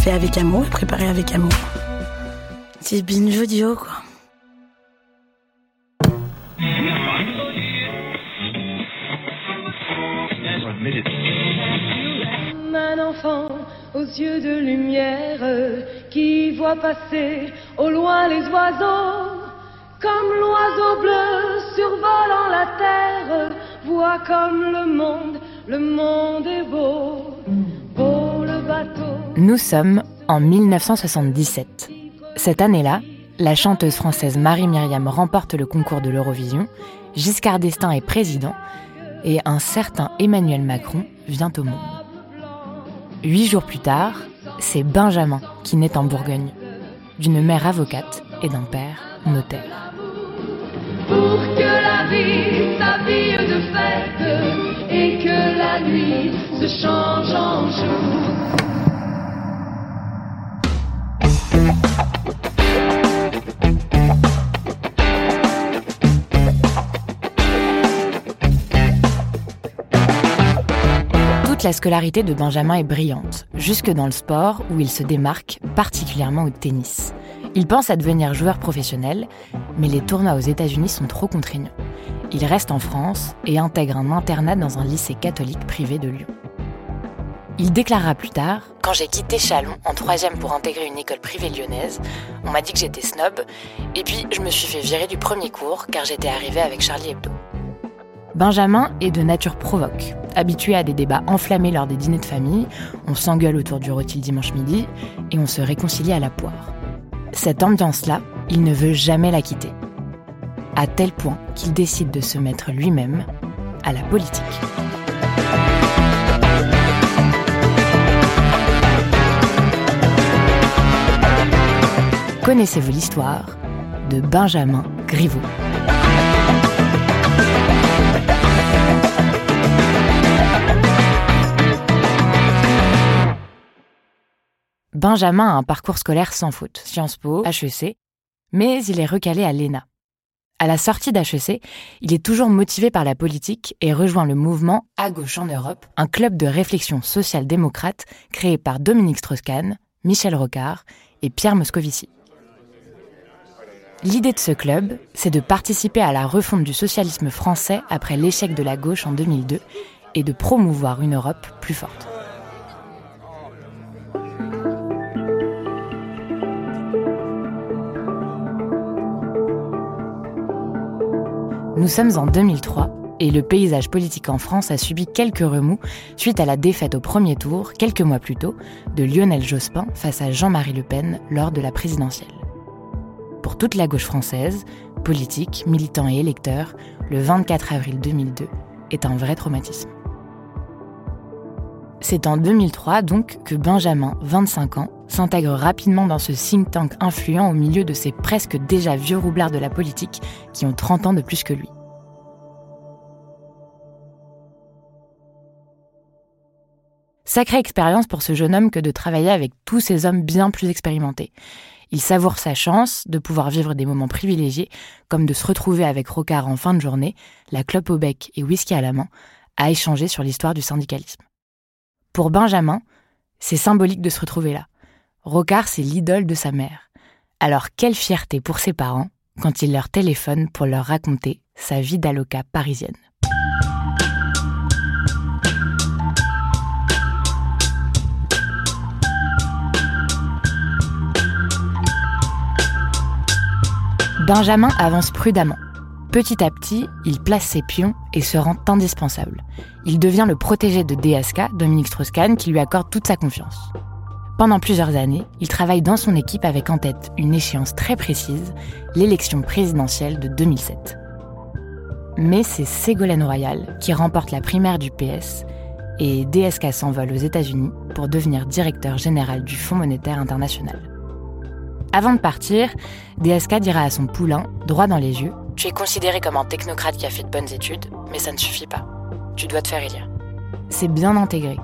Fait avec amour et préparé avec amour. C'est binge audio, quoi. un enfant aux yeux de lumière qui voit passer au loin les oiseaux comme l'oiseau bleu survolant la terre voit comme le monde le monde est beau Nous sommes en 1977. Cette année-là, la chanteuse française Marie-Myriam remporte le concours de l'Eurovision, Giscard d'Estaing est président et un certain Emmanuel Macron vient au monde. Huit jours plus tard, c'est Benjamin qui naît en Bourgogne, d'une mère avocate et d'un père notaire. pour que la vie s'habille de fête et que la nuit se change en jour La scolarité de Benjamin est brillante, jusque dans le sport où il se démarque, particulièrement au tennis. Il pense à devenir joueur professionnel, mais les tournois aux États-Unis sont trop contraignants. Il reste en France et intègre un internat dans un lycée catholique privé de Lyon. Il déclarera plus tard Quand j'ai quitté Chalon en troisième pour intégrer une école privée lyonnaise, on m'a dit que j'étais snob, et puis je me suis fait virer du premier cours car j'étais arrivé avec Charlie Hebdo. Benjamin est de nature provoque. Habitué à des débats enflammés lors des dîners de famille, on s'engueule autour du rôti le dimanche midi et on se réconcilie à la poire. Cette ambiance-là, il ne veut jamais la quitter. À tel point qu'il décide de se mettre lui-même à la politique. Connaissez-vous l'histoire de Benjamin Griveaux? Benjamin a un parcours scolaire sans faute, Sciences Po, HEC, mais il est recalé à l'ENA. À la sortie d'HEC, il est toujours motivé par la politique et rejoint le mouvement À gauche en Europe, un club de réflexion social-démocrate créé par Dominique Strauss-Kahn, Michel Rocard et Pierre Moscovici. L'idée de ce club, c'est de participer à la refonte du socialisme français après l'échec de la gauche en 2002 et de promouvoir une Europe plus forte. Nous sommes en 2003 et le paysage politique en France a subi quelques remous suite à la défaite au premier tour, quelques mois plus tôt, de Lionel Jospin face à Jean-Marie Le Pen lors de la présidentielle. Pour toute la gauche française, politiques, militants et électeurs, le 24 avril 2002 est un vrai traumatisme. C'est en 2003 donc que Benjamin, 25 ans, s'intègre rapidement dans ce think tank influent au milieu de ces presque déjà vieux roublards de la politique qui ont 30 ans de plus que lui. Sacrée expérience pour ce jeune homme que de travailler avec tous ces hommes bien plus expérimentés. Il savoure sa chance de pouvoir vivre des moments privilégiés, comme de se retrouver avec Rocard en fin de journée, la clope au bec et whisky à la main, à échanger sur l'histoire du syndicalisme. Pour Benjamin, c'est symbolique de se retrouver là. Rocard, c'est l'idole de sa mère. Alors quelle fierté pour ses parents quand il leur téléphone pour leur raconter sa vie d'aloca parisienne. Benjamin avance prudemment. Petit à petit, il place ses pions et se rend indispensable. Il devient le protégé de DSK, Dominique Strauss-Kahn, qui lui accorde toute sa confiance. Pendant plusieurs années, il travaille dans son équipe avec en tête une échéance très précise, l'élection présidentielle de 2007. Mais c'est Ségolène Royal qui remporte la primaire du PS et DSK s'envole aux États-Unis pour devenir directeur général du Fonds monétaire international. Avant de partir, DSK dira à son poulain, droit dans les yeux Tu es considéré comme un technocrate qui a fait de bonnes études, mais ça ne suffit pas. Tu dois te faire élire. C'est bien intégré.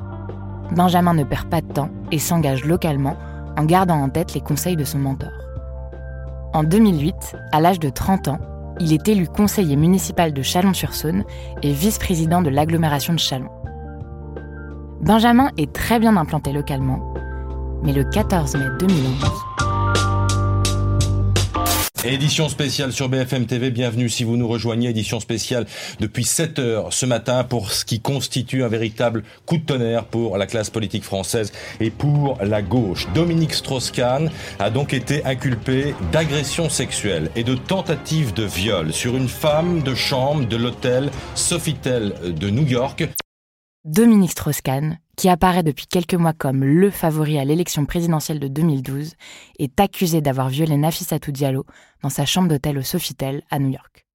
Benjamin ne perd pas de temps et s'engage localement en gardant en tête les conseils de son mentor. En 2008, à l'âge de 30 ans, il est élu conseiller municipal de Chalon-sur-Saône et vice-président de l'agglomération de Chalon. Benjamin est très bien implanté localement, mais le 14 mai 2011, Édition spéciale sur BFM TV, bienvenue si vous nous rejoignez, édition spéciale depuis 7 heures ce matin pour ce qui constitue un véritable coup de tonnerre pour la classe politique française et pour la gauche. Dominique Strauss-Kahn a donc été inculpé d'agression sexuelle et de tentative de viol sur une femme de chambre de l'hôtel Sofitel de New York. Dominique Strauss-Kahn, qui apparaît depuis quelques mois comme le favori à l'élection présidentielle de 2012, est accusé d'avoir violé Nafissatou Diallo dans sa chambre d'hôtel au Sofitel à New York.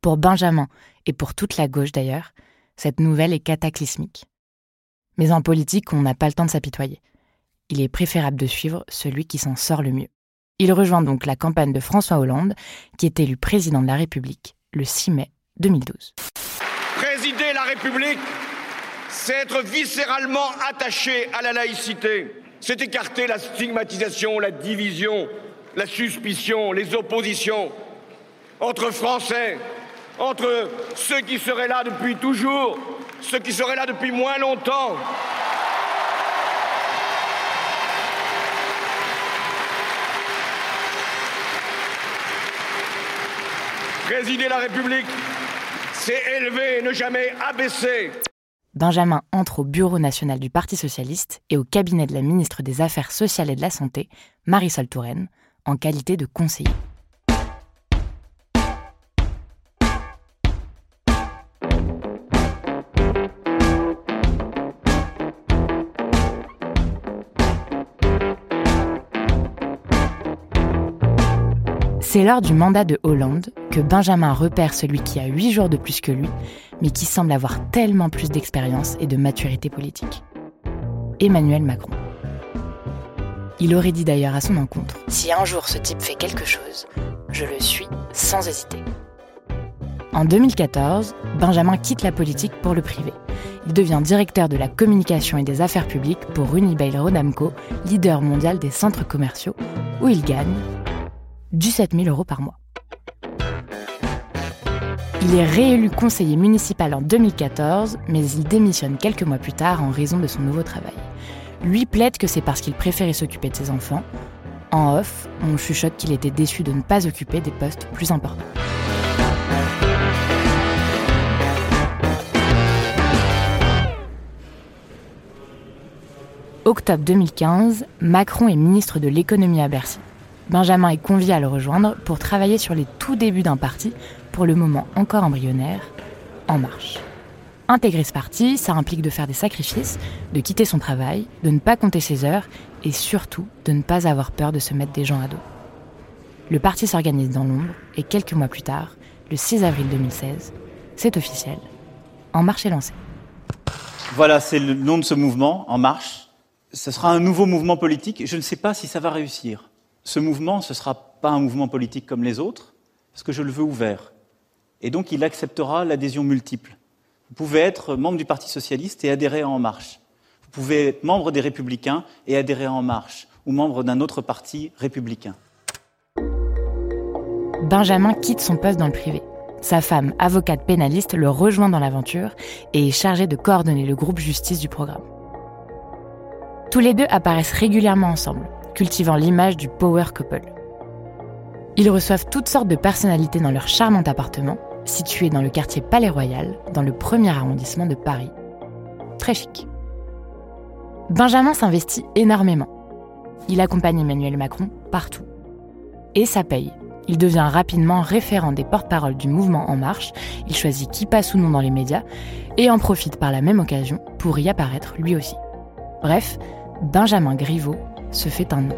Pour Benjamin et pour toute la gauche d'ailleurs, cette nouvelle est cataclysmique. Mais en politique, on n'a pas le temps de s'apitoyer. Il est préférable de suivre celui qui s'en sort le mieux. Il rejoint donc la campagne de François Hollande, qui est élu président de la République le 6 mai 2012. Présider la République c'est être viscéralement attaché à la laïcité. C'est écarter la stigmatisation, la division, la suspicion, les oppositions entre Français, entre ceux qui seraient là depuis toujours, ceux qui seraient là depuis moins longtemps. Présider la République, c'est élever ne jamais abaisser. Benjamin entre au Bureau national du Parti socialiste et au cabinet de la ministre des Affaires sociales et de la Santé, Marisol Touraine, en qualité de conseiller. C'est lors du mandat de Hollande que Benjamin repère celui qui a huit jours de plus que lui, mais qui semble avoir tellement plus d'expérience et de maturité politique. Emmanuel Macron. Il aurait dit d'ailleurs à son encontre Si un jour ce type fait quelque chose, je le suis sans hésiter. En 2014, Benjamin quitte la politique pour le privé. Il devient directeur de la communication et des affaires publiques pour Unibail Rodamco, leader mondial des centres commerciaux, où il gagne 17 000 euros par mois. Il est réélu conseiller municipal en 2014, mais il démissionne quelques mois plus tard en raison de son nouveau travail. Lui plaide que c'est parce qu'il préférait s'occuper de ses enfants. En off, on chuchote qu'il était déçu de ne pas occuper des postes plus importants. Octobre 2015, Macron est ministre de l'économie à Bercy. Benjamin est convié à le rejoindre pour travailler sur les tout débuts d'un parti, pour le moment encore embryonnaire, En Marche. Intégrer ce parti, ça implique de faire des sacrifices, de quitter son travail, de ne pas compter ses heures et surtout de ne pas avoir peur de se mettre des gens à dos. Le parti s'organise dans l'ombre et quelques mois plus tard, le 6 avril 2016, c'est officiel. En Marche est lancé. Voilà, c'est le nom de ce mouvement, En Marche. Ce sera un nouveau mouvement politique. Je ne sais pas si ça va réussir. Ce mouvement, ce ne sera pas un mouvement politique comme les autres, parce que je le veux ouvert. Et donc, il acceptera l'adhésion multiple. Vous pouvez être membre du Parti socialiste et adhérer à En Marche. Vous pouvez être membre des Républicains et adhérer à En Marche, ou membre d'un autre parti républicain. Benjamin quitte son poste dans le privé. Sa femme, avocate pénaliste, le rejoint dans l'aventure et est chargée de coordonner le groupe justice du programme. Tous les deux apparaissent régulièrement ensemble, cultivant l'image du power couple. Ils reçoivent toutes sortes de personnalités dans leur charmant appartement, situé dans le quartier Palais Royal, dans le premier arrondissement de Paris. Très chic. Benjamin s'investit énormément. Il accompagne Emmanuel Macron partout. Et ça paye. Il devient rapidement référent des porte-paroles du mouvement En Marche, il choisit qui passe ou non dans les médias, et en profite par la même occasion pour y apparaître lui aussi. Bref, Benjamin Griveaux se fait un nom.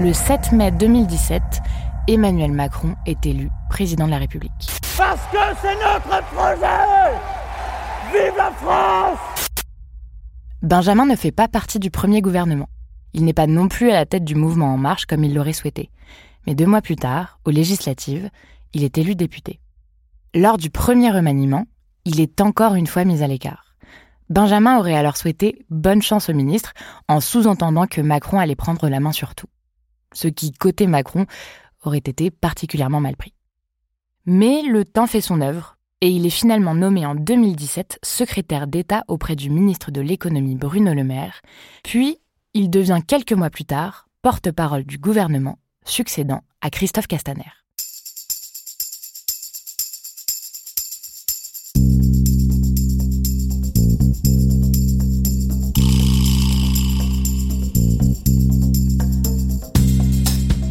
Le 7 mai 2017, Emmanuel Macron est élu président de la République. Parce que c'est notre projet Vive la France Benjamin ne fait pas partie du premier gouvernement. Il n'est pas non plus à la tête du mouvement En Marche comme il l'aurait souhaité. Mais deux mois plus tard, aux législatives, il est élu député. Lors du premier remaniement, il est encore une fois mis à l'écart. Benjamin aurait alors souhaité bonne chance au ministre en sous-entendant que Macron allait prendre la main sur tout. Ce qui, côté Macron, aurait été particulièrement mal pris. Mais le temps fait son œuvre et il est finalement nommé en 2017 secrétaire d'État auprès du ministre de l'économie Bruno Le Maire, puis il devient quelques mois plus tard porte-parole du gouvernement, succédant à Christophe Castaner.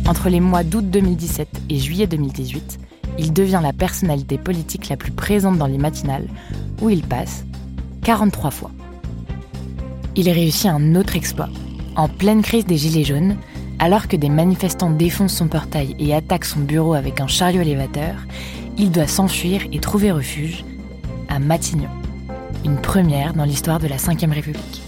Entre les mois d'août 2017 et juillet 2018, il devient la personnalité politique la plus présente dans les matinales, où il passe 43 fois. Il réussit un autre exploit. En pleine crise des Gilets jaunes, alors que des manifestants défoncent son portail et attaquent son bureau avec un chariot élévateur, il doit s'enfuir et trouver refuge à Matignon. Une première dans l'histoire de la Ve République.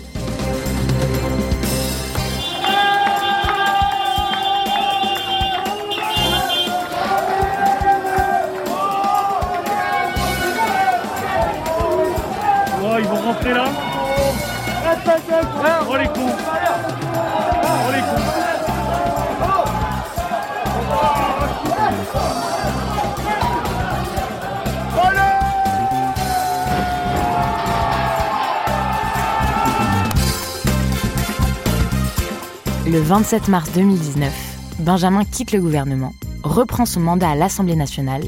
27 mars 2019, Benjamin quitte le gouvernement, reprend son mandat à l'Assemblée nationale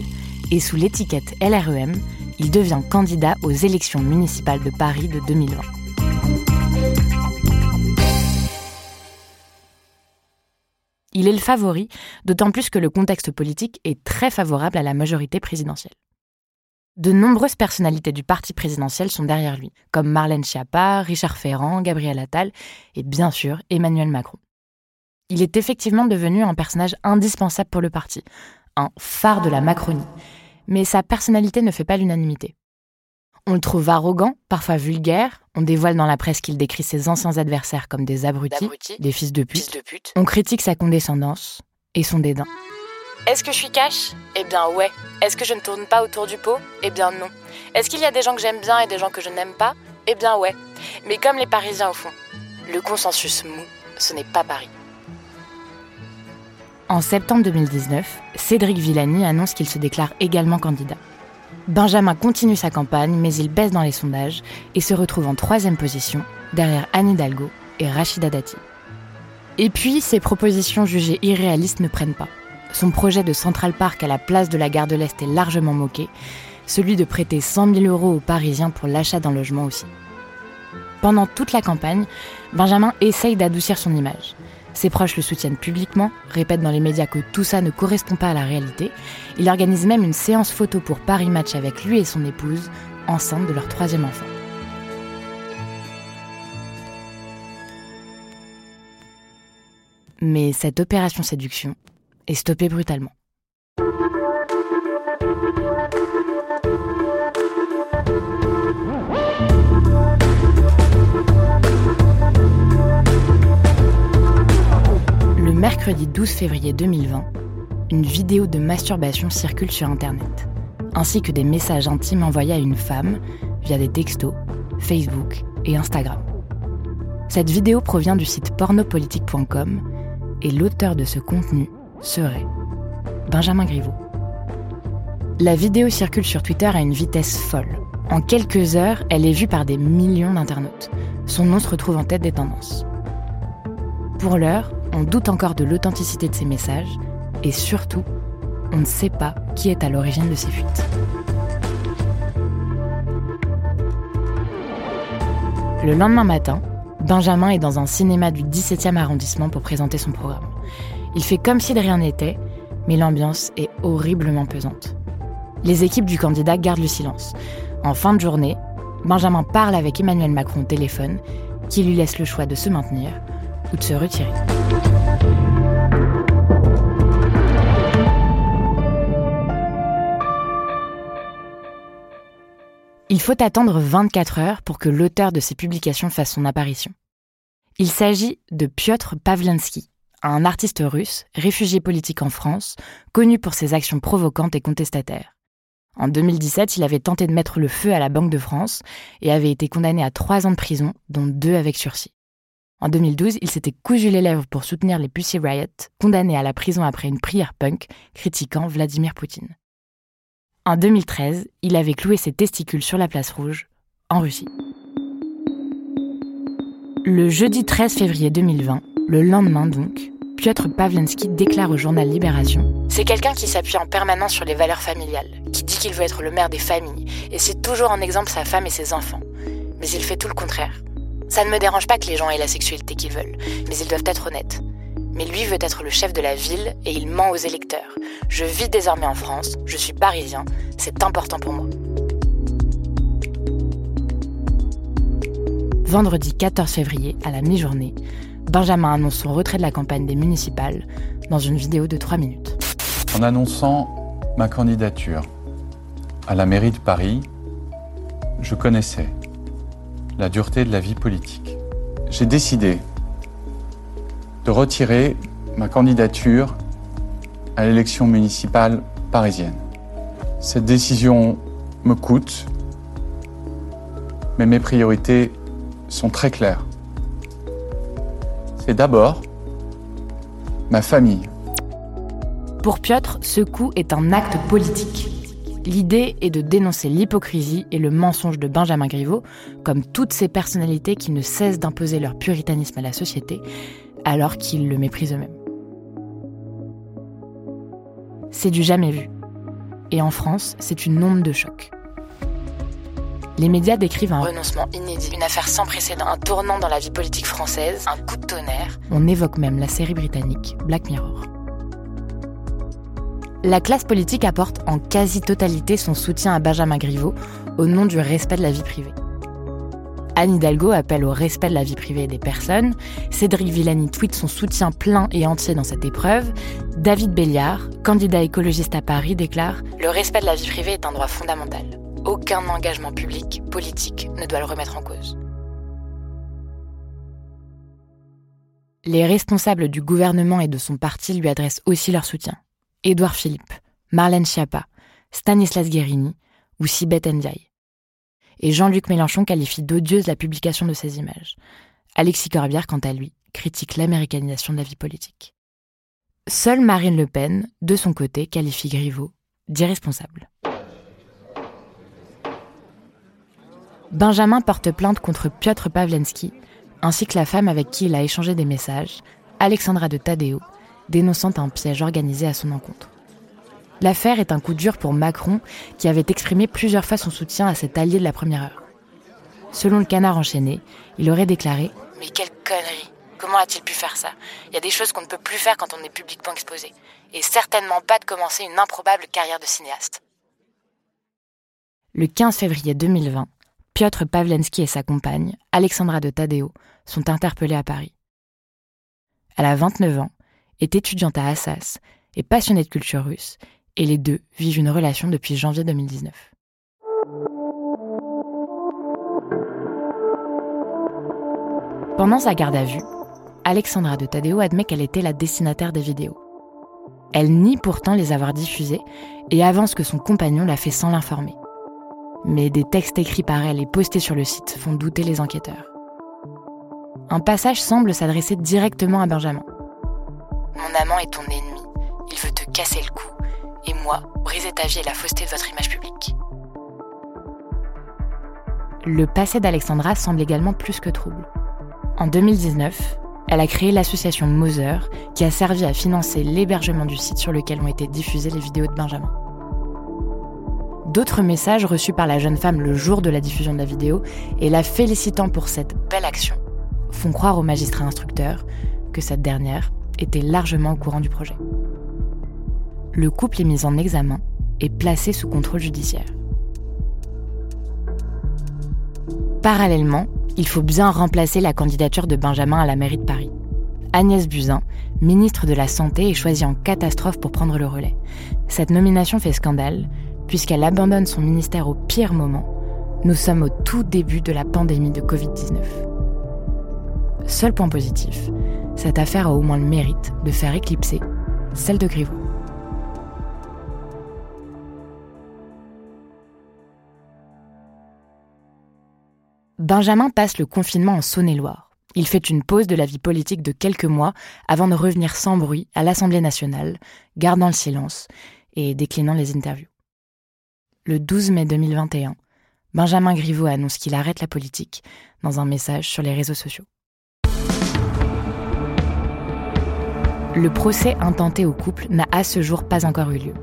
et sous l'étiquette LREM, il devient candidat aux élections municipales de Paris de 2020. Il est le favori, d'autant plus que le contexte politique est très favorable à la majorité présidentielle. De nombreuses personnalités du parti présidentiel sont derrière lui, comme Marlène Schiappa, Richard Ferrand, Gabriel Attal et bien sûr Emmanuel Macron. Il est effectivement devenu un personnage indispensable pour le parti, un phare de la Macronie, mais sa personnalité ne fait pas l'unanimité. On le trouve arrogant, parfois vulgaire. On dévoile dans la presse qu'il décrit ses anciens adversaires comme des abrutis, des fils de, pute. de pute. On critique sa condescendance et son dédain. Est-ce que je suis cash? Eh bien ouais. Est-ce que je ne tourne pas autour du pot? Eh bien non. Est-ce qu'il y a des gens que j'aime bien et des gens que je n'aime pas? Eh bien ouais. Mais comme les Parisiens au fond. Le consensus mou, ce n'est pas Paris. En septembre 2019, Cédric Villani annonce qu'il se déclare également candidat. Benjamin continue sa campagne, mais il baisse dans les sondages et se retrouve en troisième position, derrière Anne Hidalgo et Rachida Dati. Et puis, ses propositions jugées irréalistes ne prennent pas. Son projet de Central Park à la place de la gare de l'Est est largement moqué, celui de prêter 100 000 euros aux Parisiens pour l'achat d'un logement aussi. Pendant toute la campagne, Benjamin essaye d'adoucir son image. Ses proches le soutiennent publiquement, répètent dans les médias que tout ça ne correspond pas à la réalité. Il organise même une séance photo pour Paris Match avec lui et son épouse, enceinte de leur troisième enfant. Mais cette opération séduction est stoppée brutalement. Mercredi 12 février 2020, une vidéo de masturbation circule sur Internet, ainsi que des messages intimes envoyés à une femme via des textos, Facebook et Instagram. Cette vidéo provient du site pornopolitique.com et l'auteur de ce contenu serait Benjamin Griveaux. La vidéo circule sur Twitter à une vitesse folle. En quelques heures, elle est vue par des millions d'internautes. Son nom se retrouve en tête des tendances. Pour l'heure, on doute encore de l'authenticité de ces messages et surtout, on ne sait pas qui est à l'origine de ces fuites. Le lendemain matin, Benjamin est dans un cinéma du 17e arrondissement pour présenter son programme. Il fait comme si de rien n'était, mais l'ambiance est horriblement pesante. Les équipes du candidat gardent le silence. En fin de journée, Benjamin parle avec Emmanuel Macron au téléphone, qui lui laisse le choix de se maintenir ou de se retirer. Il faut attendre 24 heures pour que l'auteur de ces publications fasse son apparition. Il s'agit de Piotr Pavlensky, un artiste russe, réfugié politique en France, connu pour ses actions provocantes et contestataires. En 2017, il avait tenté de mettre le feu à la Banque de France et avait été condamné à trois ans de prison, dont deux avec sursis. En 2012, il s'était cousu les lèvres pour soutenir les Pussy Riot, condamné à la prison après une prière punk critiquant Vladimir Poutine. En 2013, il avait cloué ses testicules sur la place rouge, en Russie. Le jeudi 13 février 2020, le lendemain donc, Piotr Pavlensky déclare au journal Libération C'est quelqu'un qui s'appuie en permanence sur les valeurs familiales, qui dit qu'il veut être le maire des familles, et cite toujours en exemple sa femme et ses enfants. Mais il fait tout le contraire. Ça ne me dérange pas que les gens aient la sexualité qu'ils veulent, mais ils doivent être honnêtes. Mais lui veut être le chef de la ville et il ment aux électeurs. Je vis désormais en France, je suis parisien, c'est important pour moi. Vendredi 14 février, à la mi-journée, Benjamin annonce son retrait de la campagne des municipales dans une vidéo de 3 minutes. En annonçant ma candidature à la mairie de Paris, je connaissais la dureté de la vie politique. J'ai décidé de retirer ma candidature à l'élection municipale parisienne. Cette décision me coûte, mais mes priorités sont très claires. C'est d'abord ma famille. Pour Piotr, ce coup est un acte politique. L'idée est de dénoncer l'hypocrisie et le mensonge de Benjamin Griveaux, comme toutes ces personnalités qui ne cessent d'imposer leur puritanisme à la société, alors qu'ils le méprisent eux-mêmes. C'est du jamais vu. Et en France, c'est une onde de choc. Les médias décrivent un renoncement inédit, une affaire sans précédent, un tournant dans la vie politique française, un coup de tonnerre. On évoque même la série britannique Black Mirror. La classe politique apporte en quasi-totalité son soutien à Benjamin Griveaux au nom du respect de la vie privée. Anne Hidalgo appelle au respect de la vie privée des personnes. Cédric Villani tweet son soutien plein et entier dans cette épreuve. David Béliard, candidat écologiste à Paris, déclare Le respect de la vie privée est un droit fondamental. Aucun engagement public, politique, ne doit le remettre en cause. Les responsables du gouvernement et de son parti lui adressent aussi leur soutien. Édouard Philippe, Marlène Schiappa, Stanislas Guérini ou Sibeth Ndiaye et Jean-Luc Mélenchon qualifie d'odieuse la publication de ces images. Alexis Corbière, quant à lui, critique l'américanisation de la vie politique. Seule Marine Le Pen, de son côté, qualifie Griveaux d'irresponsable. Benjamin porte plainte contre Piotr Pawlenski, ainsi que la femme avec qui il a échangé des messages, Alexandra de Tadeo, dénonçant un piège organisé à son encontre. L'affaire est un coup dur pour Macron, qui avait exprimé plusieurs fois son soutien à cet allié de la première heure. Selon le canard enchaîné, il aurait déclaré Mais quelle connerie Comment a-t-il pu faire ça? Il y a des choses qu'on ne peut plus faire quand on est publiquement exposé. Et certainement pas de commencer une improbable carrière de cinéaste. Le 15 février 2020, Piotr Pawlenski et sa compagne, Alexandra de Tadeo, sont interpellés à Paris. Elle a 29 ans, est étudiante à Assas et passionnée de culture russe, et les deux vivent une relation depuis janvier 2019. Pendant sa garde à vue, Alexandra de Tadeo admet qu'elle était la destinataire des vidéos. Elle nie pourtant les avoir diffusées et avance que son compagnon l'a fait sans l'informer. Mais des textes écrits par elle et postés sur le site font douter les enquêteurs. Un passage semble s'adresser directement à Benjamin. Mon amant est ton ennemi. Il veut te casser le cou et moi, briser ta vie et la fausseté de votre image publique. Le passé d'Alexandra semble également plus que trouble. En 2019, elle a créé l'association Moser, qui a servi à financer l'hébergement du site sur lequel ont été diffusées les vidéos de Benjamin. D'autres messages reçus par la jeune femme le jour de la diffusion de la vidéo et la félicitant pour cette belle action font croire au magistrat instructeur que cette dernière était largement au courant du projet le couple est mis en examen et placé sous contrôle judiciaire. Parallèlement, il faut bien remplacer la candidature de Benjamin à la mairie de Paris. Agnès Buzyn, ministre de la Santé, est choisie en catastrophe pour prendre le relais. Cette nomination fait scandale, puisqu'elle abandonne son ministère au pire moment, Nous sommes au tout début de la pandémie de Covid-19. Seul point positif, cette affaire a au moins le mérite de faire éclipser celle de Griveaux. Benjamin passe le confinement en Saône-et-Loire. Il fait une pause de la vie politique de quelques mois avant de revenir sans bruit à l'Assemblée nationale, gardant le silence et déclinant les interviews. Le 12 mai 2021, Benjamin Griveaux annonce qu'il arrête la politique dans un message sur les réseaux sociaux. Le procès intenté au couple n'a à ce jour pas encore eu lieu.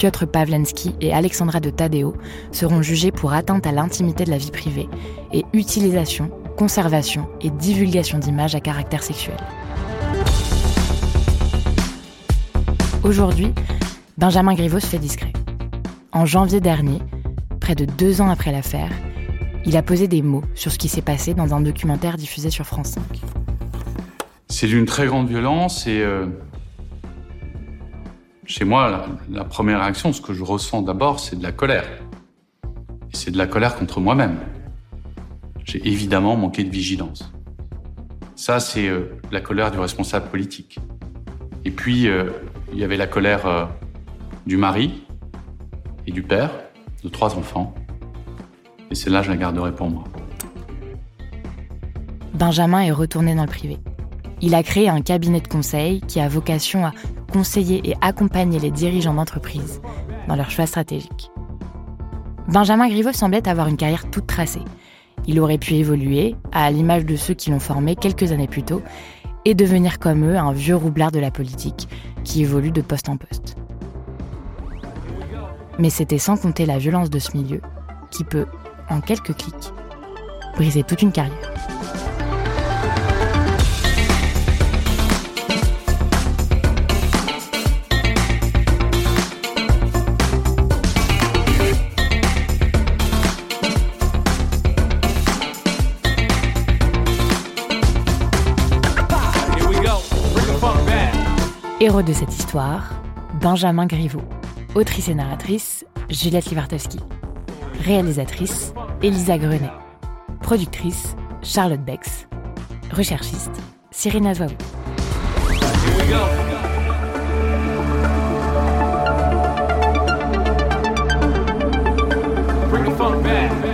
Piotr Pawlenski et Alexandra de Tadeo seront jugés pour atteinte à l'intimité de la vie privée et utilisation, conservation et divulgation d'images à caractère sexuel. Aujourd'hui, Benjamin Griveaux se fait discret. En janvier dernier, près de deux ans après l'affaire, il a posé des mots sur ce qui s'est passé dans un documentaire diffusé sur France 5. C'est d'une très grande violence et euh, chez moi, la, première réaction, ce que je ressens d'abord, c'est de la colère. Et c'est de la colère contre moi-même. J'ai évidemment manqué de vigilance. Ça, c'est euh, la colère du responsable politique. Et puis, euh, il y avait la colère euh, du mari et du père de trois enfants. Et celle-là, je la garderai pour moi. Benjamin est retourné dans le privé. Il a créé un cabinet de conseil qui a vocation à conseiller et accompagner les dirigeants d'entreprise dans leurs choix stratégiques. Benjamin Griveaux semblait avoir une carrière toute tracée. Il aurait pu évoluer, à l'image de ceux qui l'ont formé quelques années plus tôt, et devenir comme eux un vieux roublard de la politique qui évolue de poste en poste. Mais c'était sans compter la violence de ce milieu qui peut, en quelques clics, briser toute une carrière. Héros de cette histoire, Benjamin Griveaux. Autrice et narratrice, Juliette Livartowski. Réalisatrice, Elisa Grenet. Productrice, Charlotte Bex. Recherchiste, Cyrine Azouabou. Bring the.